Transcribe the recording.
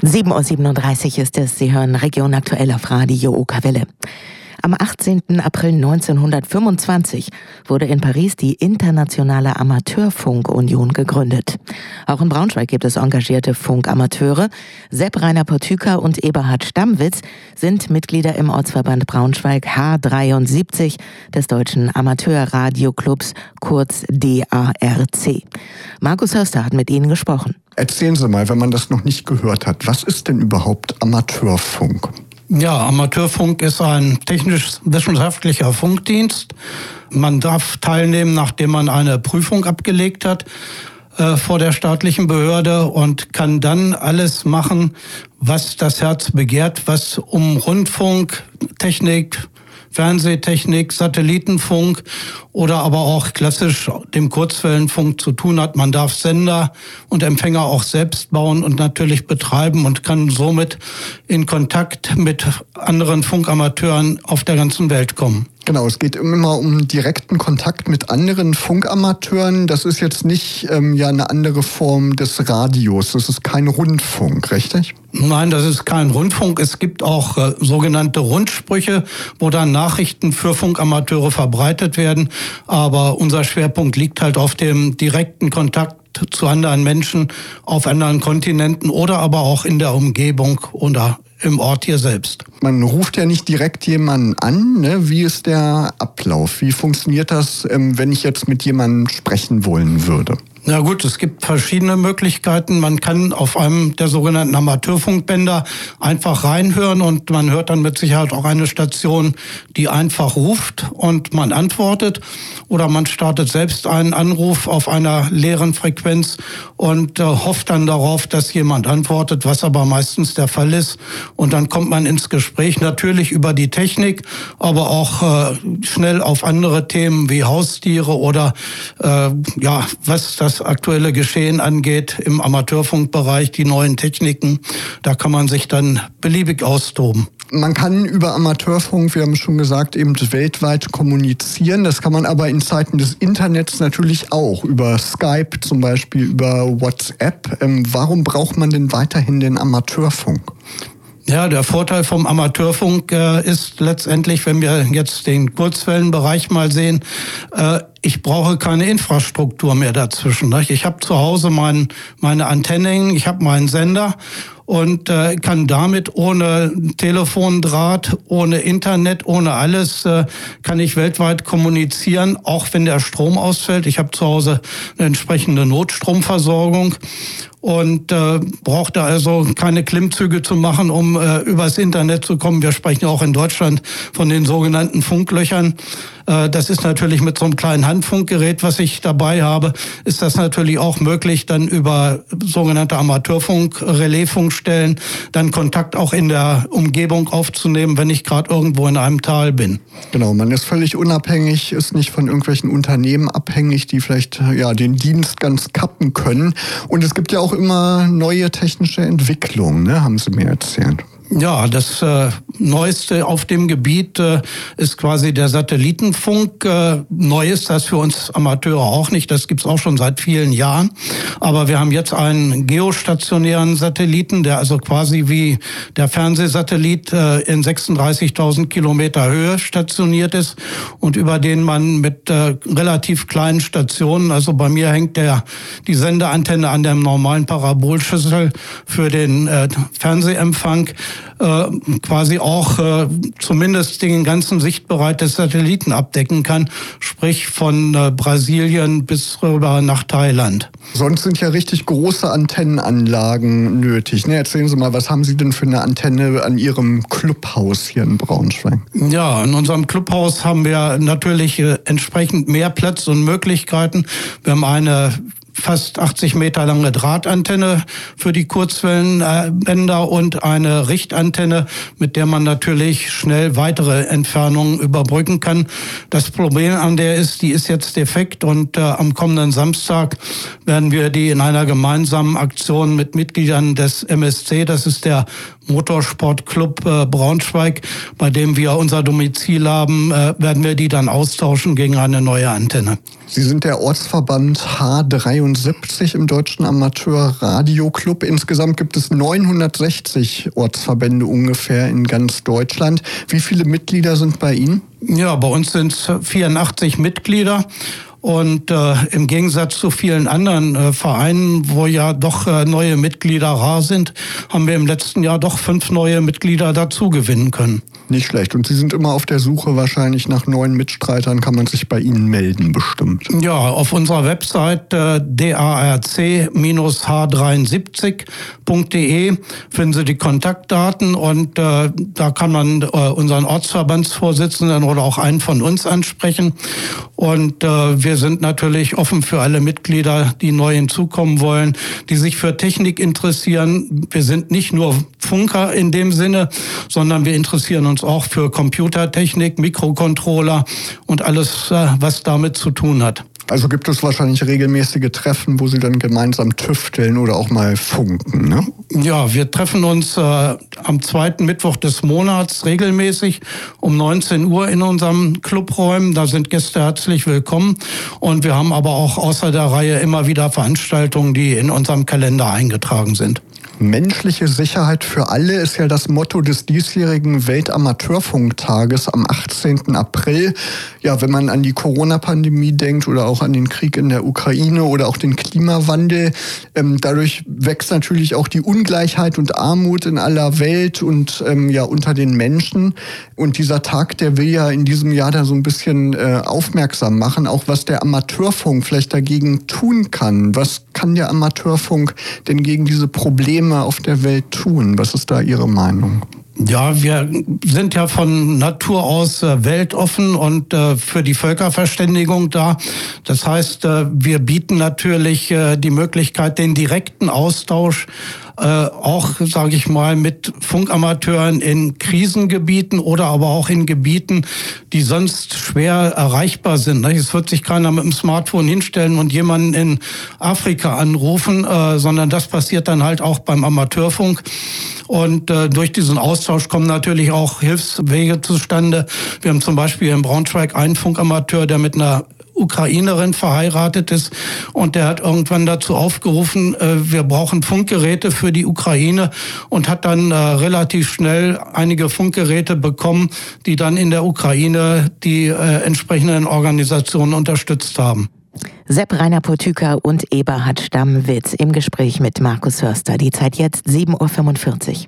7.37 Uhr ist es. Sie hören Region aktuell auf Radio Okawelle. Am 18. April 1925 wurde in Paris die Internationale Amateurfunkunion gegründet. Auch in Braunschweig gibt es engagierte Funkamateure. Sepp Rainer Portüka und Eberhard Stammwitz sind Mitglieder im Ortsverband Braunschweig H73 des Deutschen Amateurradioclubs, kurz DARC. Markus Hörster hat mit ihnen gesprochen. Erzählen Sie mal, wenn man das noch nicht gehört hat, was ist denn überhaupt Amateurfunk? Ja, Amateurfunk ist ein technisch-wissenschaftlicher Funkdienst. Man darf teilnehmen, nachdem man eine Prüfung abgelegt hat äh, vor der staatlichen Behörde und kann dann alles machen, was das Herz begehrt, was um Rundfunk, Technik, Fernsehtechnik, Satellitenfunk oder aber auch klassisch dem Kurzwellenfunk zu tun hat. Man darf Sender und Empfänger auch selbst bauen und natürlich betreiben und kann somit in Kontakt mit anderen Funkamateuren auf der ganzen Welt kommen. Genau, es geht immer um direkten Kontakt mit anderen Funkamateuren. Das ist jetzt nicht ähm, ja eine andere Form des Radios. Das ist kein Rundfunk, richtig? Nein, das ist kein Rundfunk. Es gibt auch äh, sogenannte Rundsprüche, wo dann Nachrichten für Funkamateure verbreitet werden. Aber unser Schwerpunkt liegt halt auf dem direkten Kontakt zu anderen Menschen auf anderen Kontinenten oder aber auch in der Umgebung oder im Ort hier selbst. Man ruft ja nicht direkt jemanden an. Ne? Wie ist der Ablauf? Wie funktioniert das, ähm, wenn ich jetzt mit jemandem sprechen wollen würde? Na gut, es gibt verschiedene Möglichkeiten. Man kann auf einem der sogenannten Amateurfunkbänder einfach reinhören und man hört dann mit Sicherheit auch eine Station, die einfach ruft und man antwortet. Oder man startet selbst einen Anruf auf einer leeren Frequenz und äh, hofft dann darauf, dass jemand antwortet, was aber meistens der Fall ist. Und dann kommt man ins Gespräch, natürlich über die Technik, aber auch äh, schnell auf andere Themen wie Haustiere oder äh, ja, was das aktuelle Geschehen angeht im Amateurfunkbereich, die neuen Techniken. Da kann man sich dann beliebig austoben. Man kann über Amateurfunk, wir haben schon gesagt, eben weltweit kommunizieren. Das kann man aber in Zeiten des Internets natürlich auch, über Skype zum Beispiel, über WhatsApp. Ähm, warum braucht man denn weiterhin den Amateurfunk? Ja, der Vorteil vom Amateurfunk äh, ist letztendlich, wenn wir jetzt den Kurzwellenbereich mal sehen, äh, ich brauche keine Infrastruktur mehr dazwischen. Nicht? Ich habe zu Hause mein, meine Antennen, ich habe meinen Sender und äh, kann damit ohne Telefondraht, ohne Internet, ohne alles, äh, kann ich weltweit kommunizieren, auch wenn der Strom ausfällt. Ich habe zu Hause eine entsprechende Notstromversorgung und äh, brauchte also keine Klimmzüge zu machen, um äh, übers Internet zu kommen. Wir sprechen auch in Deutschland von den sogenannten Funklöchern. Äh, das ist natürlich mit so einem kleinen Handfunkgerät, was ich dabei habe, ist das natürlich auch möglich, dann über sogenannte Amateurfunk, Relaisfunkstellen, dann Kontakt auch in der Umgebung aufzunehmen, wenn ich gerade irgendwo in einem Tal bin. Genau, man ist völlig unabhängig, ist nicht von irgendwelchen Unternehmen abhängig, die vielleicht ja den Dienst ganz kappen können. Und es gibt ja auch immer neue technische Entwicklungen, ne, haben Sie mir erzählt. Ja, das äh, Neueste auf dem Gebiet äh, ist quasi der Satellitenfunk. Äh, neu ist das für uns Amateure auch nicht. Das gibt's auch schon seit vielen Jahren. Aber wir haben jetzt einen geostationären Satelliten, der also quasi wie der Fernsehsatellit äh, in 36.000 Kilometer Höhe stationiert ist und über den man mit äh, relativ kleinen Stationen, also bei mir hängt der die Sendeantenne an der normalen Parabolschüssel für den Fernsehempfang quasi auch äh, zumindest den ganzen Sichtbereich des Satelliten abdecken kann, sprich von äh, Brasilien bis rüber nach Thailand. Sonst sind ja richtig große Antennenanlagen nötig. Ne? Erzählen Sie mal, was haben Sie denn für eine Antenne an Ihrem Clubhaus hier in Braunschweig? Ja, in unserem Clubhaus haben wir natürlich äh, entsprechend mehr Platz und Möglichkeiten. Wir haben eine fast 80 Meter lange Drahtantenne für die Kurzwellenbänder und eine Richtantenne, mit der man natürlich schnell weitere Entfernungen überbrücken kann. Das Problem an der ist, die ist jetzt defekt und äh, am kommenden Samstag werden wir die in einer gemeinsamen Aktion mit Mitgliedern des MSC, das ist der Motorsportclub äh, Braunschweig, bei dem wir unser Domizil haben, äh, werden wir die dann austauschen gegen eine neue Antenne. Sie sind der Ortsverband H73 72 im Deutschen Amateur Radio Club. Insgesamt gibt es 960 Ortsverbände ungefähr in ganz Deutschland. Wie viele Mitglieder sind bei Ihnen? Ja, bei uns sind es 84 Mitglieder und äh, im Gegensatz zu vielen anderen äh, Vereinen, wo ja doch äh, neue Mitglieder rar sind, haben wir im letzten Jahr doch fünf neue Mitglieder dazu gewinnen können. Nicht schlecht. Und Sie sind immer auf der Suche wahrscheinlich nach neuen Mitstreitern. Kann man sich bei Ihnen melden, bestimmt. Ja, auf unserer Website äh, darc-h73.de finden Sie die Kontaktdaten und äh, da kann man äh, unseren Ortsverbandsvorsitzenden oder auch einen von uns ansprechen. Und äh, wir sind natürlich offen für alle Mitglieder, die neu hinzukommen wollen, die sich für Technik interessieren. Wir sind nicht nur Funker in dem Sinne, sondern wir interessieren uns auch für Computertechnik, Mikrocontroller und alles, äh, was damit zu tun hat. Also gibt es wahrscheinlich regelmäßige Treffen, wo Sie dann gemeinsam tüfteln oder auch mal funken, ne? Ja, wir treffen uns äh, am zweiten Mittwoch des Monats regelmäßig um 19 Uhr in unserem Clubräumen. Da sind Gäste herzlich willkommen. Und wir haben aber auch außer der Reihe immer wieder Veranstaltungen, die in unserem Kalender eingetragen sind. Menschliche Sicherheit für alle ist ja das Motto des diesjährigen Weltamateurfunktages am 18. April. Ja, wenn man an die Corona-Pandemie denkt oder auch an den Krieg in der Ukraine oder auch den Klimawandel, ähm, dadurch wächst natürlich auch die Ungleichheit und Armut in aller Welt und ähm, ja unter den Menschen. Und dieser Tag, der will ja in diesem Jahr da so ein bisschen äh, aufmerksam machen, auch was der Amateurfunk vielleicht dagegen tun kann. Was kann der Amateurfunk denn gegen diese Probleme Probleme auf der Welt tun? Was ist da Ihre Meinung? Ja, wir sind ja von Natur aus äh, weltoffen und äh, für die Völkerverständigung da. Das heißt, äh, wir bieten natürlich die Möglichkeit, den direkten Austausch äh, auch, sage ich mal, mit Funkamateuren in Krisengebieten oder aber auch in Gebieten, die sonst schwer erreichbar sind. Es wird sich keiner mit dem Smartphone hinstellen und jemanden in Afrika anrufen, äh, sondern das passiert dann halt auch beim Amateurfunk. Und äh, durch diesen Austausch kommen natürlich auch Hilfswege zustande. Wir haben zum Beispiel in Braunschweig einen Funkamateur, der mit einer Ukrainerin verheiratet ist und der hat irgendwann dazu aufgerufen, äh, wir brauchen Funkgeräte für die Ukraine und hat dann äh, relativ schnell einige Funkgeräte bekommen, die dann in der Ukraine die äh, entsprechenden Organisationen unterstützt haben. Sepp Rainer Potüker und Eberhard Stammwitz im Gespräch mit Markus Hörster. Die Zeit jetzt 7.45 Uhr.